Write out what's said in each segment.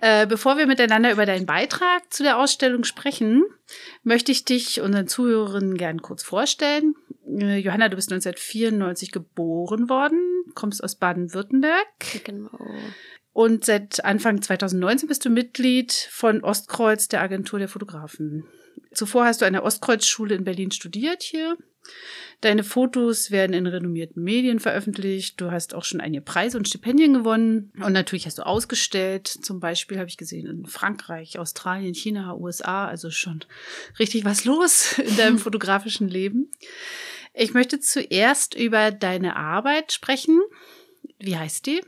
Äh, bevor wir miteinander über deinen Beitrag zu der Ausstellung sprechen, möchte ich dich unseren Zuhörerinnen gern kurz vorstellen. Äh, Johanna, du bist 1994 geboren worden, kommst aus Baden-Württemberg. Genau. Und seit Anfang 2019 bist du Mitglied von Ostkreuz, der Agentur der Fotografen. Zuvor hast du an der Ostkreuz-Schule in Berlin studiert hier. Deine Fotos werden in renommierten Medien veröffentlicht. Du hast auch schon einige Preise und Stipendien gewonnen. Und natürlich hast du ausgestellt. Zum Beispiel habe ich gesehen in Frankreich, Australien, China, USA. Also schon richtig was los in deinem fotografischen Leben. Ich möchte zuerst über deine Arbeit sprechen. Wie heißt die?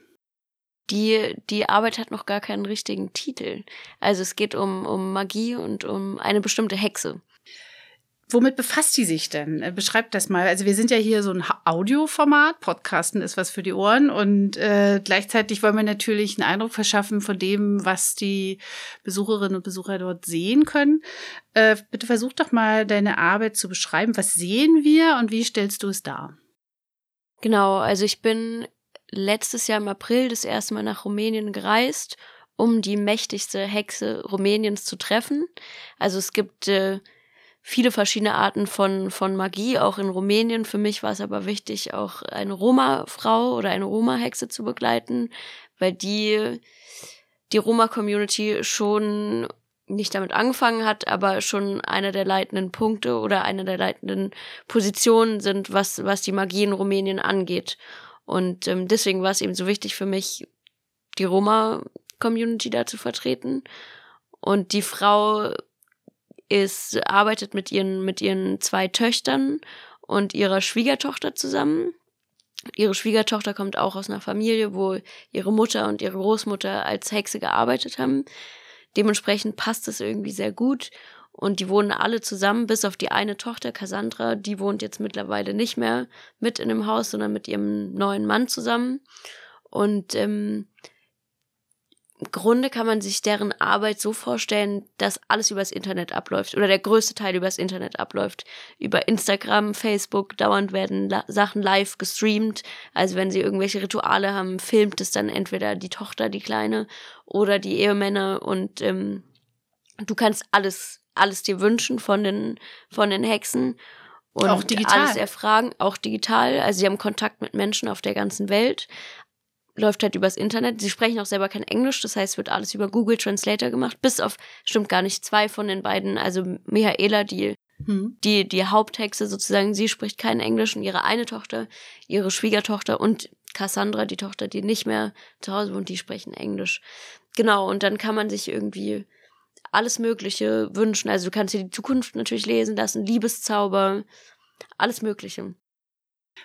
Die, die Arbeit hat noch gar keinen richtigen Titel. Also es geht um, um Magie und um eine bestimmte Hexe. Womit befasst sie sich denn? Äh, beschreibt das mal. Also wir sind ja hier so ein Audioformat, Podcasten ist was für die Ohren und äh, gleichzeitig wollen wir natürlich einen Eindruck verschaffen von dem, was die Besucherinnen und Besucher dort sehen können. Äh, bitte versuch doch mal deine Arbeit zu beschreiben. Was sehen wir und wie stellst du es dar? Genau, also ich bin letztes Jahr im April das erste Mal nach Rumänien gereist, um die mächtigste Hexe Rumäniens zu treffen. Also es gibt äh, viele verschiedene Arten von, von Magie, auch in Rumänien. Für mich war es aber wichtig, auch eine Roma-Frau oder eine Roma-Hexe zu begleiten, weil die, die Roma-Community schon nicht damit angefangen hat, aber schon einer der leitenden Punkte oder eine der leitenden Positionen sind, was, was die Magie in Rumänien angeht. Und ähm, deswegen war es eben so wichtig für mich, die Roma-Community da zu vertreten. Und die Frau ist, arbeitet mit ihren, mit ihren zwei Töchtern und ihrer Schwiegertochter zusammen. Ihre Schwiegertochter kommt auch aus einer Familie, wo ihre Mutter und ihre Großmutter als Hexe gearbeitet haben. Dementsprechend passt es irgendwie sehr gut. Und die wohnen alle zusammen, bis auf die eine Tochter, Cassandra. Die wohnt jetzt mittlerweile nicht mehr mit in dem Haus, sondern mit ihrem neuen Mann zusammen. Und ähm, Grunde kann man sich deren Arbeit so vorstellen, dass alles übers Internet abläuft oder der größte Teil übers Internet abläuft. Über Instagram, Facebook, dauernd werden La Sachen live gestreamt. Also wenn sie irgendwelche Rituale haben, filmt es dann entweder die Tochter, die Kleine, oder die Ehemänner und ähm, du kannst alles, alles dir wünschen von den, von den Hexen. Und auch digital. alles erfragen, auch digital. Also sie haben Kontakt mit Menschen auf der ganzen Welt läuft halt übers Internet. Sie sprechen auch selber kein Englisch, das heißt, wird alles über Google Translator gemacht, bis auf, stimmt gar nicht, zwei von den beiden, also Michaela, die, hm. die, die Haupthexe sozusagen, sie spricht kein Englisch und ihre eine Tochter, ihre Schwiegertochter und Cassandra, die Tochter, die nicht mehr zu Hause wohnt, die sprechen Englisch. Genau, und dann kann man sich irgendwie alles Mögliche wünschen. Also du kannst dir die Zukunft natürlich lesen lassen, Liebeszauber, alles Mögliche.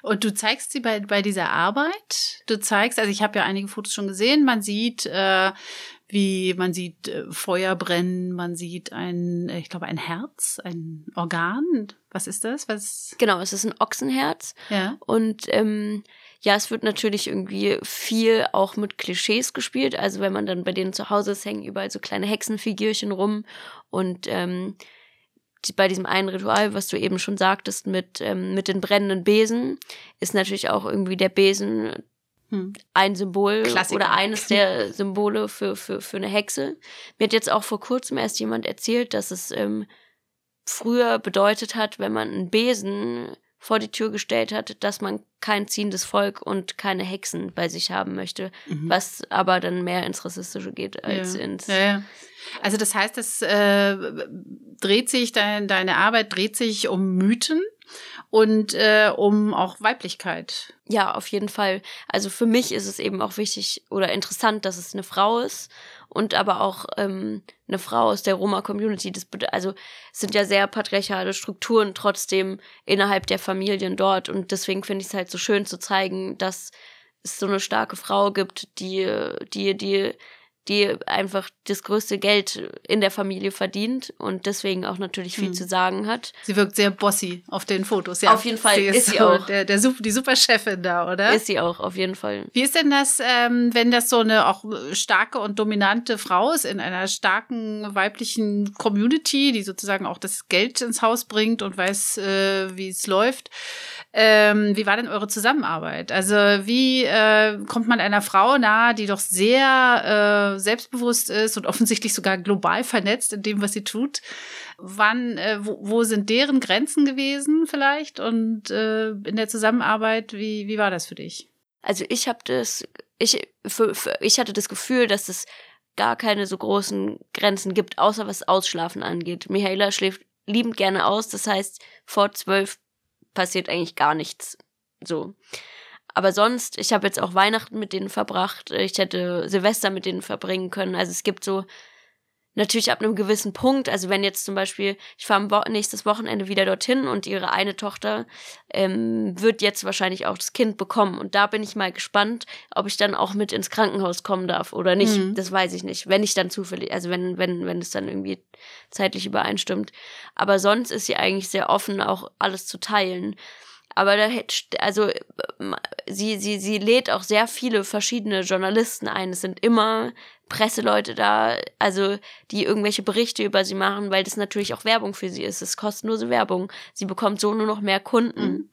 Und du zeigst sie bei, bei dieser Arbeit. Du zeigst, also ich habe ja einige Fotos schon gesehen, man sieht, äh, wie man sieht äh, Feuer brennen, man sieht ein, ich glaube, ein Herz, ein Organ. Was ist das? Was? Genau, es ist ein Ochsenherz. Ja. Und ähm, ja, es wird natürlich irgendwie viel auch mit Klischees gespielt. Also wenn man dann bei denen zu Hause ist, hängen überall so kleine Hexenfigürchen rum und ähm, bei diesem einen Ritual, was du eben schon sagtest, mit, ähm, mit den brennenden Besen, ist natürlich auch irgendwie der Besen hm. ein Symbol Klassiker. oder eines der Symbole für, für, für eine Hexe. Mir hat jetzt auch vor kurzem erst jemand erzählt, dass es ähm, früher bedeutet hat, wenn man einen Besen vor die Tür gestellt hat, dass man kein ziehendes Volk und keine Hexen bei sich haben möchte, mhm. was aber dann mehr ins Rassistische geht als ja. ins. Ja, ja. Also das heißt, es äh, dreht sich, dein, deine Arbeit dreht sich um Mythen und äh, um auch Weiblichkeit. Ja, auf jeden Fall. Also für mich ist es eben auch wichtig oder interessant, dass es eine Frau ist und aber auch ähm, eine Frau aus der Roma-Community. Das also es sind ja sehr patriarchale Strukturen trotzdem innerhalb der Familien dort und deswegen finde ich es halt so schön zu zeigen, dass es so eine starke Frau gibt, die die die die einfach das größte Geld in der Familie verdient und deswegen auch natürlich viel hm. zu sagen hat. Sie wirkt sehr bossy auf den Fotos, ja. Auf jeden Fall sie ist, ist, sie auch. Der, der, die Superchefin da, oder? Ist sie auch, auf jeden Fall. Wie ist denn das, ähm, wenn das so eine auch starke und dominante Frau ist in einer starken weiblichen Community, die sozusagen auch das Geld ins Haus bringt und weiß, äh, wie es läuft? Ähm, wie war denn eure Zusammenarbeit? Also wie äh, kommt man einer Frau nahe, die doch sehr äh, selbstbewusst ist und offensichtlich sogar global vernetzt in dem, was sie tut? Wann, äh, wo, wo sind deren Grenzen gewesen vielleicht? Und äh, in der Zusammenarbeit, wie, wie war das für dich? Also ich habe das, ich, für, für, ich hatte das Gefühl, dass es gar keine so großen Grenzen gibt, außer was Ausschlafen angeht. Michaela schläft liebend gerne aus, das heißt, vor zwölf passiert eigentlich gar nichts. So. Aber sonst, ich habe jetzt auch Weihnachten mit denen verbracht. Ich hätte Silvester mit denen verbringen können. Also es gibt so natürlich ab einem gewissen Punkt, also wenn jetzt zum Beispiel, ich fahre Wo nächstes Wochenende wieder dorthin und ihre eine Tochter ähm, wird jetzt wahrscheinlich auch das Kind bekommen. Und da bin ich mal gespannt, ob ich dann auch mit ins Krankenhaus kommen darf oder nicht. Mhm. Das weiß ich nicht. Wenn ich dann zufällig, also wenn, wenn, wenn es dann irgendwie zeitlich übereinstimmt. Aber sonst ist sie eigentlich sehr offen, auch alles zu teilen. Aber da hätte, also sie, sie, sie lädt auch sehr viele verschiedene Journalisten ein. Es sind immer Presseleute da, also die irgendwelche Berichte über sie machen, weil das natürlich auch Werbung für sie ist. Es ist kostenlose Werbung. Sie bekommt so nur noch mehr Kunden. Mhm.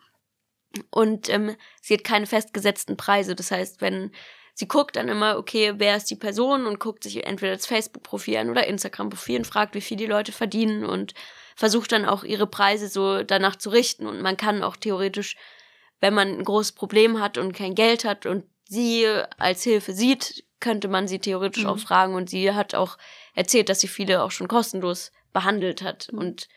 Und ähm, sie hat keine festgesetzten Preise. Das heißt, wenn sie guckt dann immer, okay, wer ist die Person und guckt sich entweder das Facebook-Profil an oder Instagram-Profil und fragt, wie viel die Leute verdienen und versucht dann auch ihre Preise so danach zu richten. Und man kann auch theoretisch, wenn man ein großes Problem hat und kein Geld hat und sie als Hilfe sieht, könnte man sie theoretisch mhm. auch fragen. Und sie hat auch erzählt, dass sie viele auch schon kostenlos behandelt hat. Mhm. Und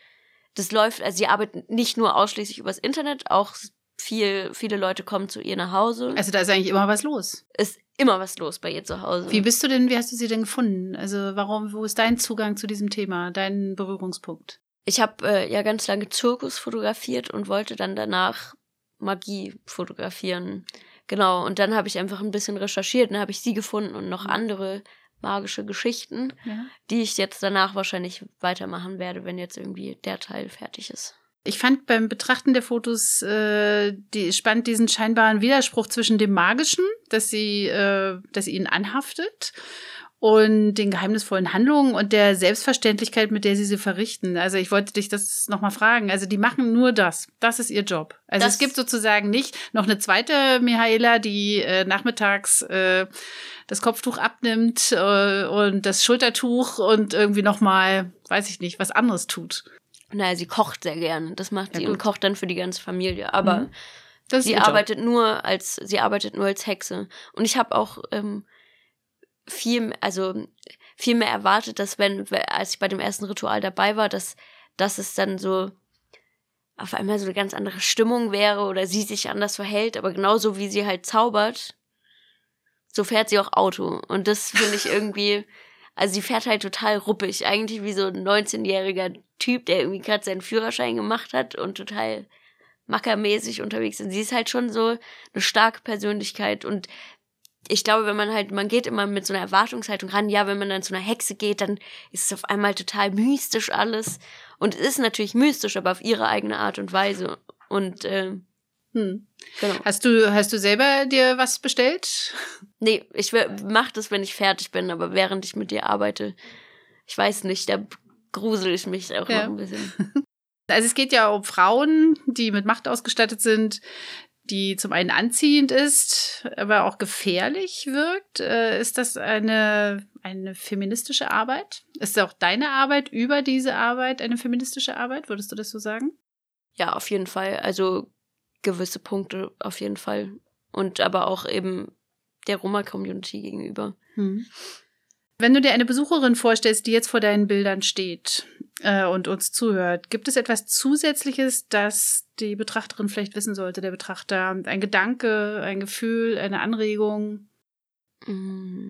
das läuft, also sie arbeitet nicht nur ausschließlich übers Internet, auch viel, viele Leute kommen zu ihr nach Hause. Also da ist eigentlich immer was los. Ist immer was los bei ihr zu Hause. Wie bist du denn, wie hast du sie denn gefunden? Also warum, wo ist dein Zugang zu diesem Thema, dein Berührungspunkt? Ich habe äh, ja ganz lange Zirkus fotografiert und wollte dann danach Magie fotografieren. Genau, und dann habe ich einfach ein bisschen recherchiert und habe ich sie gefunden und noch mhm. andere magische Geschichten, ja. die ich jetzt danach wahrscheinlich weitermachen werde, wenn jetzt irgendwie der Teil fertig ist. Ich fand beim Betrachten der Fotos äh, die, spannend diesen scheinbaren Widerspruch zwischen dem Magischen, dass sie, äh, dass sie ihnen anhaftet, und den geheimnisvollen Handlungen und der Selbstverständlichkeit, mit der sie sie verrichten. Also ich wollte dich das nochmal fragen. Also die machen nur das. Das ist ihr Job. Also das es gibt sozusagen nicht noch eine zweite Michaela, die äh, nachmittags äh, das Kopftuch abnimmt äh, und das Schultertuch und irgendwie nochmal, weiß ich nicht, was anderes tut. Naja, sie kocht sehr gerne. Das macht ja, sie gut. und kocht dann für die ganze Familie. Aber mhm. sie arbeitet nur als sie arbeitet nur als Hexe. Und ich habe auch ähm, viel, also viel mehr erwartet, dass wenn, als ich bei dem ersten Ritual dabei war, dass, dass es dann so auf einmal so eine ganz andere Stimmung wäre oder sie sich anders verhält, aber genauso wie sie halt zaubert, so fährt sie auch Auto. Und das finde ich irgendwie, also sie fährt halt total ruppig, eigentlich wie so ein 19-jähriger Typ, der irgendwie gerade seinen Führerschein gemacht hat und total mackermäßig unterwegs ist. Und sie ist halt schon so eine starke Persönlichkeit und ich glaube, wenn man halt, man geht immer mit so einer Erwartungshaltung ran, ja, wenn man dann zu einer Hexe geht, dann ist es auf einmal total mystisch alles. Und es ist natürlich mystisch, aber auf ihre eigene Art und Weise. Und äh, hm. genau. Hast du, hast du selber dir was bestellt? Nee, ich mach das, wenn ich fertig bin, aber während ich mit dir arbeite, ich weiß nicht, da grusel ich mich auch ja. noch ein bisschen. Also es geht ja um Frauen, die mit Macht ausgestattet sind, die zum einen anziehend ist, aber auch gefährlich wirkt. Äh, ist das eine, eine feministische Arbeit? Ist auch deine Arbeit über diese Arbeit eine feministische Arbeit? Würdest du das so sagen? Ja, auf jeden Fall. Also gewisse Punkte auf jeden Fall. Und aber auch eben der Roma-Community gegenüber. Hm. Wenn du dir eine Besucherin vorstellst, die jetzt vor deinen Bildern steht äh, und uns zuhört, gibt es etwas Zusätzliches, das die Betrachterin vielleicht wissen sollte, der Betrachter? Ein Gedanke, ein Gefühl, eine Anregung? Mm.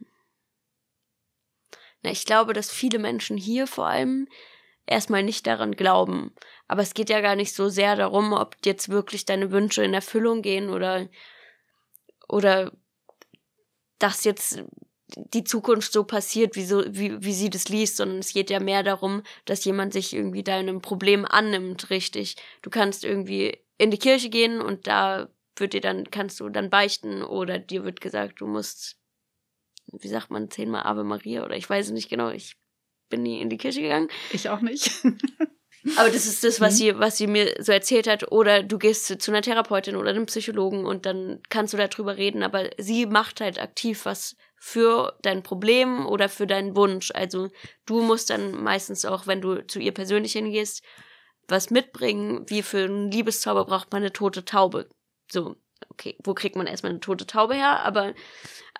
Na, ich glaube, dass viele Menschen hier vor allem erstmal nicht daran glauben. Aber es geht ja gar nicht so sehr darum, ob jetzt wirklich deine Wünsche in Erfüllung gehen oder, oder dass jetzt die Zukunft so passiert, wie, so, wie, wie sie das liest, sondern es geht ja mehr darum, dass jemand sich irgendwie deinem Problem annimmt, richtig. Du kannst irgendwie in die Kirche gehen und da wird dir dann, kannst du dann beichten oder dir wird gesagt, du musst, wie sagt man, zehnmal Ave Maria oder ich weiß es nicht genau, ich bin nie in die Kirche gegangen. Ich auch nicht. Aber das ist das, was mhm. sie, was sie mir so erzählt hat. Oder du gehst zu einer Therapeutin oder einem Psychologen und dann kannst du darüber reden. Aber sie macht halt aktiv was für dein Problem oder für deinen Wunsch. Also du musst dann meistens auch, wenn du zu ihr persönlich hingehst, was mitbringen. Wie für einen Liebeszauber braucht man eine tote Taube. So, okay, wo kriegt man erstmal eine tote Taube her? Aber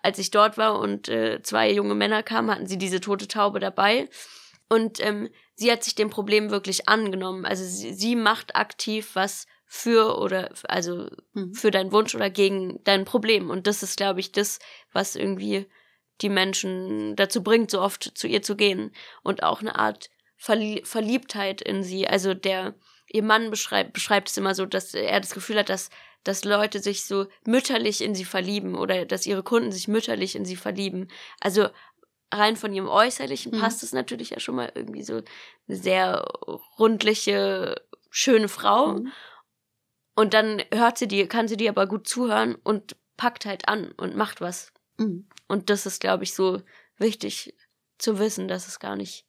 als ich dort war und äh, zwei junge Männer kamen, hatten sie diese tote Taube dabei. Und ähm, sie hat sich dem Problem wirklich angenommen. Also sie, sie macht aktiv was für oder also mhm. für deinen Wunsch oder gegen dein Problem. Und das ist, glaube ich, das, was irgendwie die Menschen dazu bringt, so oft zu ihr zu gehen. Und auch eine Art Verlie Verliebtheit in sie. Also der, ihr Mann beschreibt, beschreibt es immer so, dass er das Gefühl hat, dass, dass Leute sich so mütterlich in sie verlieben oder dass ihre Kunden sich mütterlich in sie verlieben. Also rein von ihrem Äußerlichen mhm. passt es natürlich ja schon mal irgendwie so eine sehr rundliche, schöne Frau. Mhm. Und dann hört sie die, kann sie dir aber gut zuhören und packt halt an und macht was. Mhm. Und das ist, glaube ich, so wichtig zu wissen, dass es gar nicht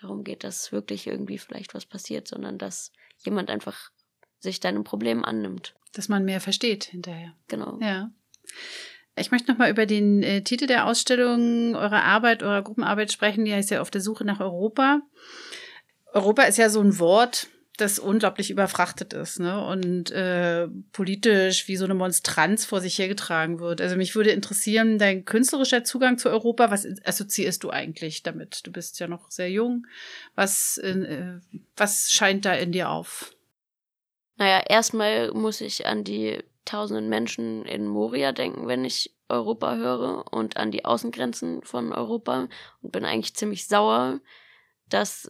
darum geht, dass wirklich irgendwie vielleicht was passiert, sondern dass jemand einfach sich deinem Problem annimmt. Dass man mehr versteht hinterher. Genau. Ja. Ich möchte nochmal über den äh, Titel der Ausstellung, eurer Arbeit, eurer Gruppenarbeit sprechen. Die heißt ja Auf der Suche nach Europa. Europa ist ja so ein Wort, das unglaublich überfrachtet ist ne? und äh, politisch wie so eine Monstranz vor sich hergetragen wird. Also mich würde interessieren, dein künstlerischer Zugang zu Europa, was assoziierst du eigentlich damit? Du bist ja noch sehr jung. Was, äh, was scheint da in dir auf? Naja, erstmal muss ich an die tausenden Menschen in Moria denken, wenn ich Europa höre und an die Außengrenzen von Europa und bin eigentlich ziemlich sauer, dass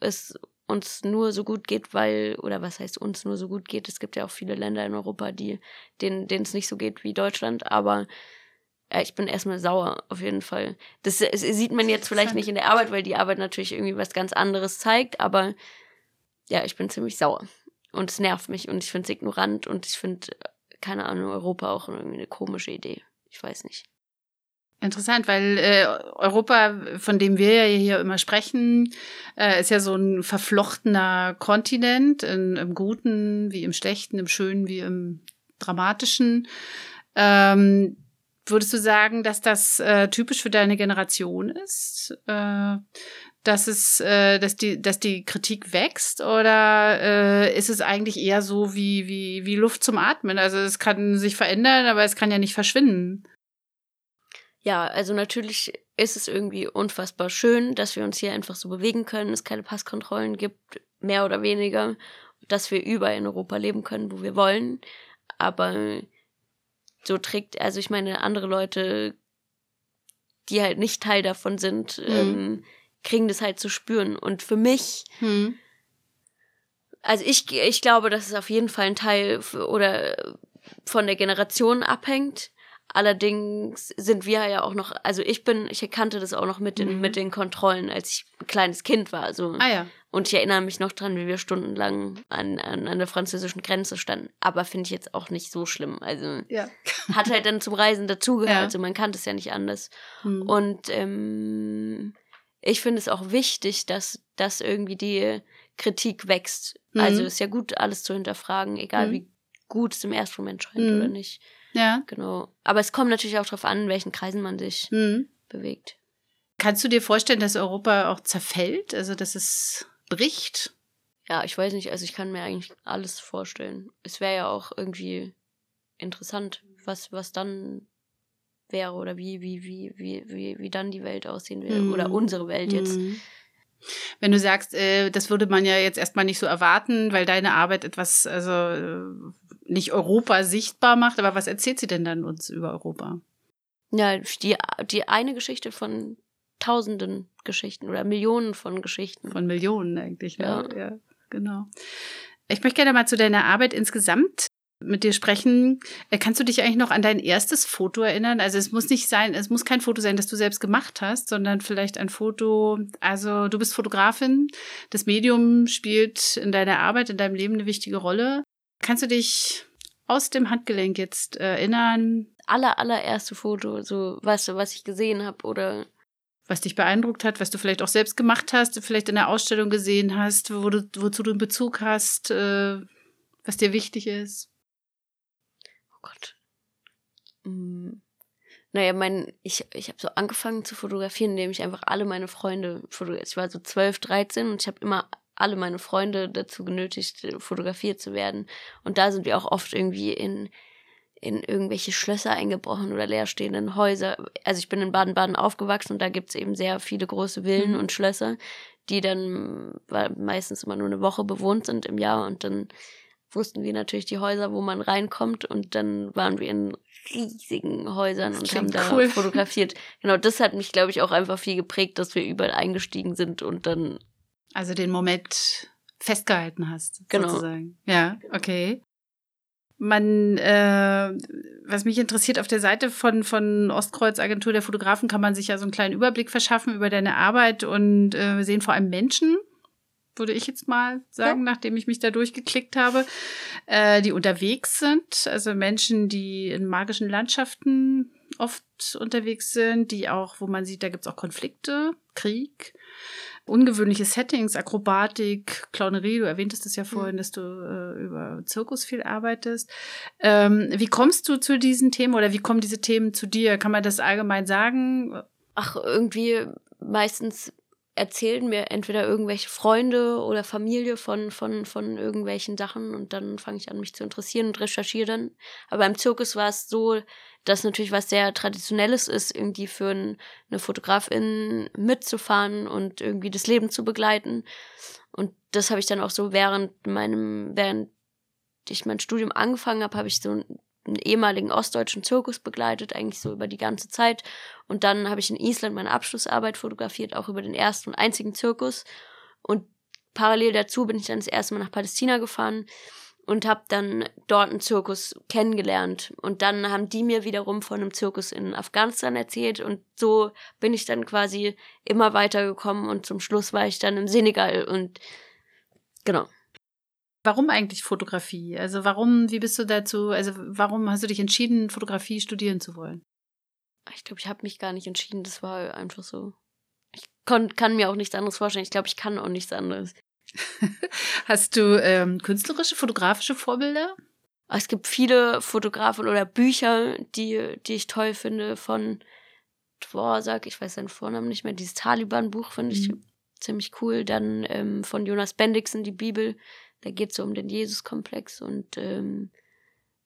es uns nur so gut geht, weil, oder was heißt uns nur so gut geht, es gibt ja auch viele Länder in Europa, die, denen, es nicht so geht wie Deutschland, aber ja, ich bin erstmal sauer, auf jeden Fall. Das, das sieht man jetzt vielleicht nicht in der Arbeit, weil die Arbeit natürlich irgendwie was ganz anderes zeigt, aber ja, ich bin ziemlich sauer. Und es nervt mich und ich finde es ignorant und ich finde keine Ahnung, Europa auch irgendwie eine komische Idee. Ich weiß nicht. Interessant, weil äh, Europa, von dem wir ja hier immer sprechen, äh, ist ja so ein verflochtener Kontinent, in, im Guten wie im Schlechten, im Schönen wie im Dramatischen. Ähm, würdest du sagen, dass das äh, typisch für deine Generation ist? Äh, dass es, äh, dass die, dass die Kritik wächst oder äh, ist es eigentlich eher so wie wie wie Luft zum Atmen? Also es kann sich verändern, aber es kann ja nicht verschwinden. Ja, also natürlich ist es irgendwie unfassbar schön, dass wir uns hier einfach so bewegen können, es keine Passkontrollen gibt, mehr oder weniger, dass wir überall in Europa leben können, wo wir wollen. Aber so trägt, also ich meine, andere Leute, die halt nicht Teil davon sind, mhm. ähm, kriegen das halt zu spüren. Und für mich, hm. also ich, ich glaube, dass es auf jeden Fall ein Teil oder von der Generation abhängt. Allerdings sind wir ja auch noch, also ich bin, ich kannte das auch noch mit den, mhm. mit den Kontrollen, als ich ein kleines Kind war. So. Ah ja. Und ich erinnere mich noch dran, wie wir stundenlang an, an, an der französischen Grenze standen. Aber finde ich jetzt auch nicht so schlimm. Also ja. hat halt dann zum Reisen dazugehört. Ja. Also man kannte es ja nicht anders. Mhm. Und ähm, ich finde es auch wichtig, dass, dass irgendwie die Kritik wächst. Mhm. Also ist ja gut, alles zu hinterfragen, egal mhm. wie gut es im ersten Moment scheint mhm. oder nicht. Ja. Genau. Aber es kommt natürlich auch darauf an, in welchen Kreisen man sich mhm. bewegt. Kannst du dir vorstellen, dass Europa auch zerfällt? Also, dass es bricht? Ja, ich weiß nicht, also ich kann mir eigentlich alles vorstellen. Es wäre ja auch irgendwie interessant, was, was dann wäre oder wie, wie, wie, wie, wie, wie dann die Welt aussehen würde. Mhm. Oder unsere Welt jetzt. Mhm. Wenn du sagst, äh, das würde man ja jetzt erstmal nicht so erwarten, weil deine Arbeit etwas, also äh, nicht Europa sichtbar macht, aber was erzählt sie denn dann uns über Europa? Ja, die, die eine Geschichte von tausenden Geschichten oder Millionen von Geschichten. Von Millionen eigentlich, ne? ja. ja genau. Ich möchte gerne mal zu deiner Arbeit insgesamt mit dir sprechen. Äh, kannst du dich eigentlich noch an dein erstes Foto erinnern? Also es muss nicht sein, es muss kein Foto sein, das du selbst gemacht hast, sondern vielleicht ein Foto, also du bist Fotografin, das Medium spielt in deiner Arbeit, in deinem Leben eine wichtige Rolle. Kannst du dich aus dem Handgelenk jetzt erinnern? Aller, allererste Foto, so weißt du, was ich gesehen habe oder was dich beeindruckt hat, was du vielleicht auch selbst gemacht hast, vielleicht in der Ausstellung gesehen hast, wo du, wozu du einen Bezug hast, äh, was dir wichtig ist? Oh Gott. Hm. Naja, mein, ich, ich habe so angefangen zu fotografieren, indem ich einfach alle meine Freunde fotografiert. Ich war so 12, 13 und ich habe immer alle meine Freunde dazu genötigt, fotografiert zu werden. Und da sind wir auch oft irgendwie in in irgendwelche Schlösser eingebrochen oder leerstehenden Häuser. Also ich bin in Baden-Baden aufgewachsen und da gibt's eben sehr viele große Villen mhm. und Schlösser, die dann meistens immer nur eine Woche bewohnt sind im Jahr und dann wussten wir natürlich die Häuser, wo man reinkommt und dann waren wir in riesigen Häusern und haben da cool. fotografiert. Genau, das hat mich, glaube ich, auch einfach viel geprägt, dass wir überall eingestiegen sind und dann. Also den Moment festgehalten hast, genau. sozusagen. Ja, okay man, äh, was mich interessiert, auf der Seite von, von Ostkreuz Agentur der Fotografen kann man sich ja so einen kleinen Überblick verschaffen über deine Arbeit und äh, wir sehen vor allem Menschen, würde ich jetzt mal sagen, ja. nachdem ich mich da durchgeklickt habe, äh, die unterwegs sind. Also Menschen, die in magischen Landschaften oft unterwegs sind, die auch, wo man sieht, da gibt's auch Konflikte, Krieg ungewöhnliche Settings, Akrobatik, Clownerie, du erwähntest es ja mhm. vorhin, dass du äh, über Zirkus viel arbeitest. Ähm, wie kommst du zu diesen Themen oder wie kommen diese Themen zu dir? Kann man das allgemein sagen? Ach, irgendwie meistens erzählen mir entweder irgendwelche Freunde oder Familie von, von, von irgendwelchen Sachen und dann fange ich an, mich zu interessieren und recherchiere dann. Aber beim Zirkus war es so, dass natürlich was sehr Traditionelles ist, irgendwie für ein, eine Fotografin mitzufahren und irgendwie das Leben zu begleiten. Und das habe ich dann auch so während meinem, während ich mein Studium angefangen habe, habe ich so einen ehemaligen ostdeutschen Zirkus begleitet, eigentlich so über die ganze Zeit. Und dann habe ich in Island meine Abschlussarbeit fotografiert, auch über den ersten und einzigen Zirkus. Und parallel dazu bin ich dann das erste Mal nach Palästina gefahren und habe dann dort einen Zirkus kennengelernt. Und dann haben die mir wiederum von einem Zirkus in Afghanistan erzählt und so bin ich dann quasi immer weitergekommen und zum Schluss war ich dann im Senegal und genau. Warum eigentlich Fotografie? Also warum, wie bist du dazu, also warum hast du dich entschieden, Fotografie studieren zu wollen? Ich glaube, ich habe mich gar nicht entschieden, das war einfach so. Ich kon, kann mir auch nichts anderes vorstellen. Ich glaube, ich kann auch nichts anderes. Hast du ähm, künstlerische, fotografische Vorbilder? Es gibt viele Fotografen oder Bücher, die, die ich toll finde, von Dvorak, ich weiß seinen Vornamen nicht mehr, dieses Taliban-Buch finde ich mhm. ziemlich cool. Dann ähm, von Jonas Bendixen, die Bibel, da geht es so um den Jesus-Komplex und ähm,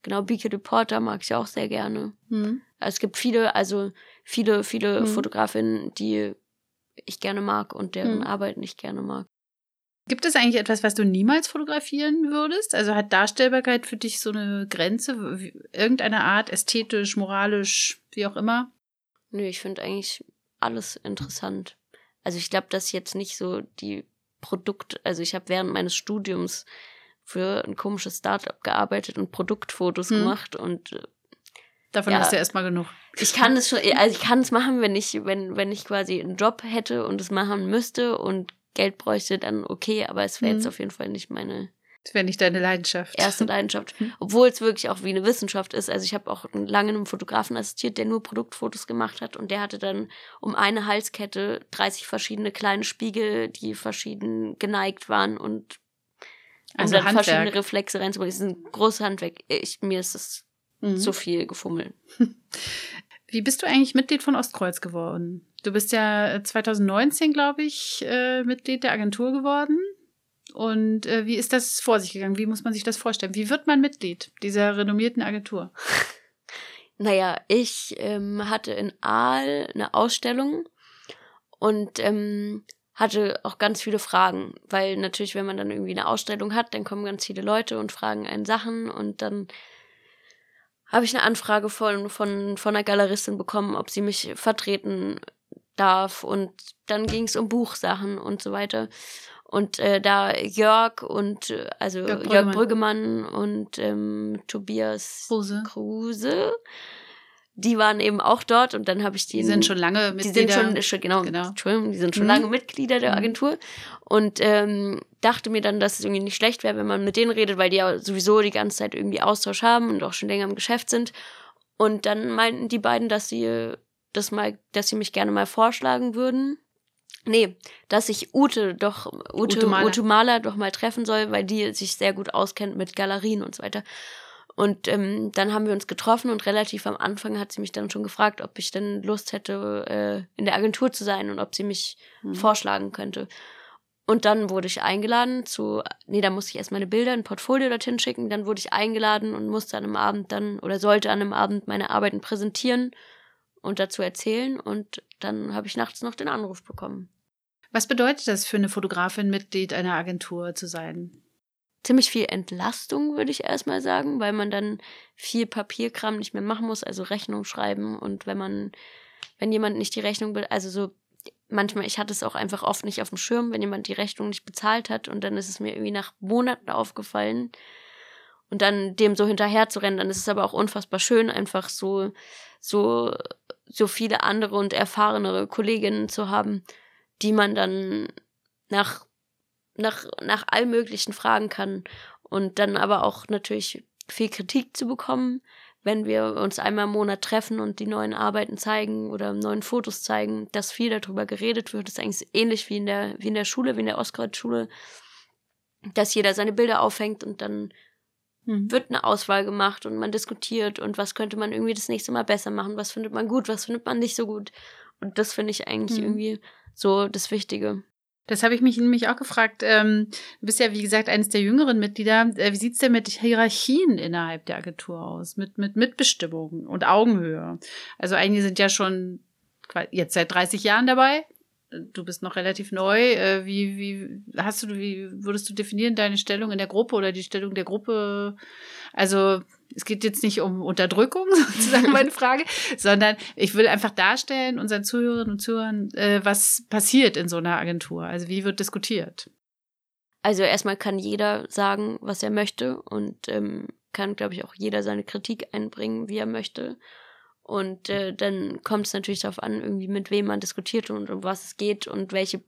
genau, Beaky Reporter mag ich auch sehr gerne. Mhm. Es gibt viele, also viele, viele mhm. Fotografinnen, die ich gerne mag und deren mhm. Arbeit nicht gerne mag. Gibt es eigentlich etwas, was du niemals fotografieren würdest? Also hat Darstellbarkeit für dich so eine Grenze, irgendeine Art, ästhetisch, moralisch, wie auch immer? Nö, ich finde eigentlich alles interessant. Also ich glaube, dass jetzt nicht so die Produkt, also ich habe während meines Studiums für ein komisches Startup gearbeitet und Produktfotos hm. gemacht und äh, Davon ja, hast du erstmal genug. Ich kann es schon, also ich kann es machen, wenn ich, wenn, wenn ich quasi einen Job hätte und es machen müsste und Geld bräuchte, dann okay, aber es wäre mhm. jetzt auf jeden Fall nicht meine. Das wäre nicht deine Leidenschaft. Erste Leidenschaft. Mhm. Obwohl es wirklich auch wie eine Wissenschaft ist. Also ich habe auch lange einem Fotografen assistiert, der nur Produktfotos gemacht hat und der hatte dann um eine Halskette 30 verschiedene kleine Spiegel, die verschieden geneigt waren und also um dann Handwerk. verschiedene Reflexe reinzubringen. Das ist ein großes Handwerk. Ich, mir ist das mhm. zu viel gefummelt. Wie bist du eigentlich Mitglied von Ostkreuz geworden? Du bist ja 2019, glaube ich, äh, Mitglied der Agentur geworden. Und äh, wie ist das vor sich gegangen? Wie muss man sich das vorstellen? Wie wird man Mitglied dieser renommierten Agentur? Naja, ich ähm, hatte in Aal eine Ausstellung und ähm, hatte auch ganz viele Fragen, weil natürlich, wenn man dann irgendwie eine Ausstellung hat, dann kommen ganz viele Leute und fragen einen Sachen und dann habe ich eine Anfrage von, von, von einer Galeristin bekommen, ob sie mich vertreten darf und dann ging es um Buchsachen und so weiter. Und äh, da Jörg und äh, also Jörg Brüggemann, Jörg Brüggemann und ähm, Tobias Kruse. Kruse die waren eben auch dort und dann habe ich die. Die sind schon lange Mitglieder. Die sind schon, genau, genau. Entschuldigung, die sind schon mhm. lange Mitglieder der mhm. Agentur und ähm, dachte mir dann, dass es irgendwie nicht schlecht wäre, wenn man mit denen redet, weil die ja sowieso die ganze Zeit irgendwie Austausch haben und auch schon länger im Geschäft sind. Und dann meinten die beiden, dass sie das mal, dass sie mich gerne mal vorschlagen würden. Nee, dass ich Ute doch, Ute, Ute Maler. Ute Maler doch mal treffen soll, weil die sich sehr gut auskennt mit Galerien und so weiter. Und ähm, dann haben wir uns getroffen und relativ am Anfang hat sie mich dann schon gefragt, ob ich denn Lust hätte, äh, in der Agentur zu sein und ob sie mich mhm. vorschlagen könnte. Und dann wurde ich eingeladen zu, nee, da musste ich erst meine Bilder, ein Portfolio dorthin schicken. Dann wurde ich eingeladen und musste an einem Abend dann oder sollte an einem Abend meine Arbeiten präsentieren und dazu erzählen. Und dann habe ich nachts noch den Anruf bekommen. Was bedeutet das für eine Fotografin, Mitglied einer Agentur zu sein? ziemlich viel Entlastung, würde ich erstmal sagen, weil man dann viel Papierkram nicht mehr machen muss, also Rechnung schreiben und wenn man, wenn jemand nicht die Rechnung, also so, manchmal, ich hatte es auch einfach oft nicht auf dem Schirm, wenn jemand die Rechnung nicht bezahlt hat und dann ist es mir irgendwie nach Monaten aufgefallen und dann dem so hinterher zu rennen, dann ist es aber auch unfassbar schön, einfach so, so, so viele andere und erfahrenere Kolleginnen zu haben, die man dann nach nach, nach all möglichen fragen kann und dann aber auch natürlich viel Kritik zu bekommen, wenn wir uns einmal im Monat treffen und die neuen Arbeiten zeigen oder neuen Fotos zeigen, dass viel darüber geredet wird. Das ist eigentlich ähnlich wie in der, wie in der Schule, wie in der Ostkreuz-Schule, dass jeder seine Bilder aufhängt und dann hm. wird eine Auswahl gemacht und man diskutiert und was könnte man irgendwie das nächste Mal besser machen, was findet man gut, was findet man nicht so gut. Und das finde ich eigentlich hm. irgendwie so das Wichtige. Das habe ich mich nämlich auch gefragt. Ähm, du bist ja, wie gesagt, eines der jüngeren Mitglieder. Äh, wie sieht's denn mit Hierarchien innerhalb der Agentur aus? Mit, mit Mitbestimmung und Augenhöhe? Also einige sind ja schon jetzt seit 30 Jahren dabei. Du bist noch relativ neu. Äh, wie, wie hast du, wie würdest du definieren deine Stellung in der Gruppe oder die Stellung der Gruppe? Also es geht jetzt nicht um Unterdrückung, sozusagen meine Frage, sondern ich will einfach darstellen, unseren Zuhörerinnen und Zuhörern, äh, was passiert in so einer Agentur. Also wie wird diskutiert? Also erstmal kann jeder sagen, was er möchte und ähm, kann, glaube ich, auch jeder seine Kritik einbringen, wie er möchte. Und äh, dann kommt es natürlich darauf an, irgendwie mit wem man diskutiert und um was es geht und welche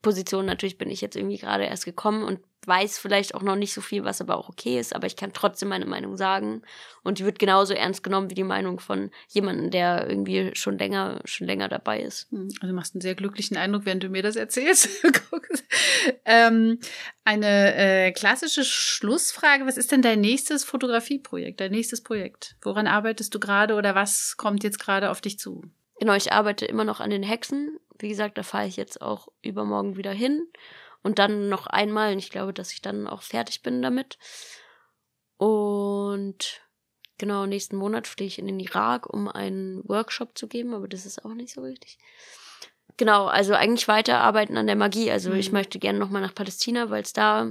Position. Natürlich bin ich jetzt irgendwie gerade erst gekommen und weiß vielleicht auch noch nicht so viel, was aber auch okay ist, aber ich kann trotzdem meine Meinung sagen und die wird genauso ernst genommen wie die Meinung von jemandem, der irgendwie schon länger schon länger dabei ist. Hm, also du machst einen sehr glücklichen Eindruck, während du mir das erzählst. ähm, eine äh, klassische Schlussfrage: Was ist denn dein nächstes Fotografieprojekt, dein nächstes Projekt? Woran arbeitest du gerade oder was kommt jetzt gerade auf dich zu? Genau, ich arbeite immer noch an den Hexen. Wie gesagt, da fahre ich jetzt auch übermorgen wieder hin und dann noch einmal. Und ich glaube, dass ich dann auch fertig bin damit. Und genau, nächsten Monat fliege ich in den Irak, um einen Workshop zu geben, aber das ist auch nicht so wichtig. Genau, also eigentlich weiterarbeiten an der Magie. Also mhm. ich möchte gerne nochmal nach Palästina, weil es da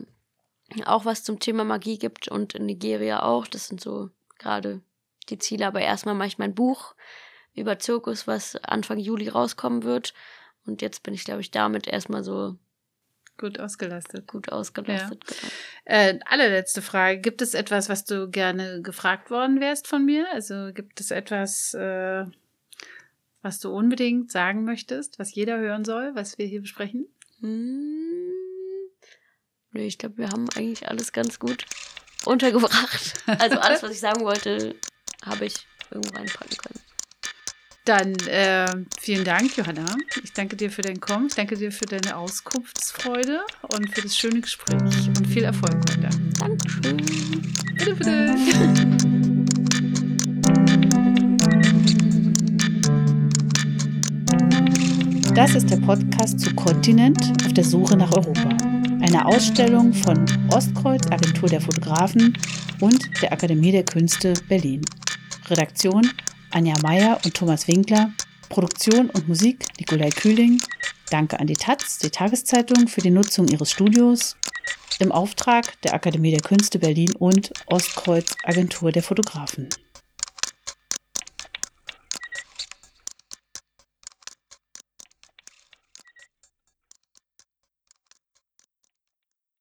auch was zum Thema Magie gibt und in Nigeria auch. Das sind so gerade die Ziele. Aber erstmal mache ich mein Buch über Zirkus, was Anfang Juli rauskommen wird. Und jetzt bin ich, glaube ich, damit erstmal so Gut ausgelastet. Gut ausgelastet, ja. genau. Äh, allerletzte Frage. Gibt es etwas, was du gerne gefragt worden wärst von mir? Also gibt es etwas, äh, was du unbedingt sagen möchtest, was jeder hören soll, was wir hier besprechen? Hm. Nee, ich glaube, wir haben eigentlich alles ganz gut untergebracht. Also alles, was ich sagen wollte, habe ich irgendwo reinpacken können. Dann äh, vielen Dank, Johanna. Ich danke dir für dein Kommen. Ich danke dir für deine Auskunftsfreude und für das schöne Gespräch. Und viel Erfolg heute. Dankeschön. Bitte, bitte. Das ist der Podcast zu Kontinent auf der Suche nach Europa. Eine Ausstellung von Ostkreuz Agentur der Fotografen und der Akademie der Künste Berlin. Redaktion Anja Meyer und Thomas Winkler. Produktion und Musik Nikolai Kühling. Danke an die Taz, die Tageszeitung, für die Nutzung ihres Studios im Auftrag der Akademie der Künste Berlin und Ostkreuz Agentur der Fotografen.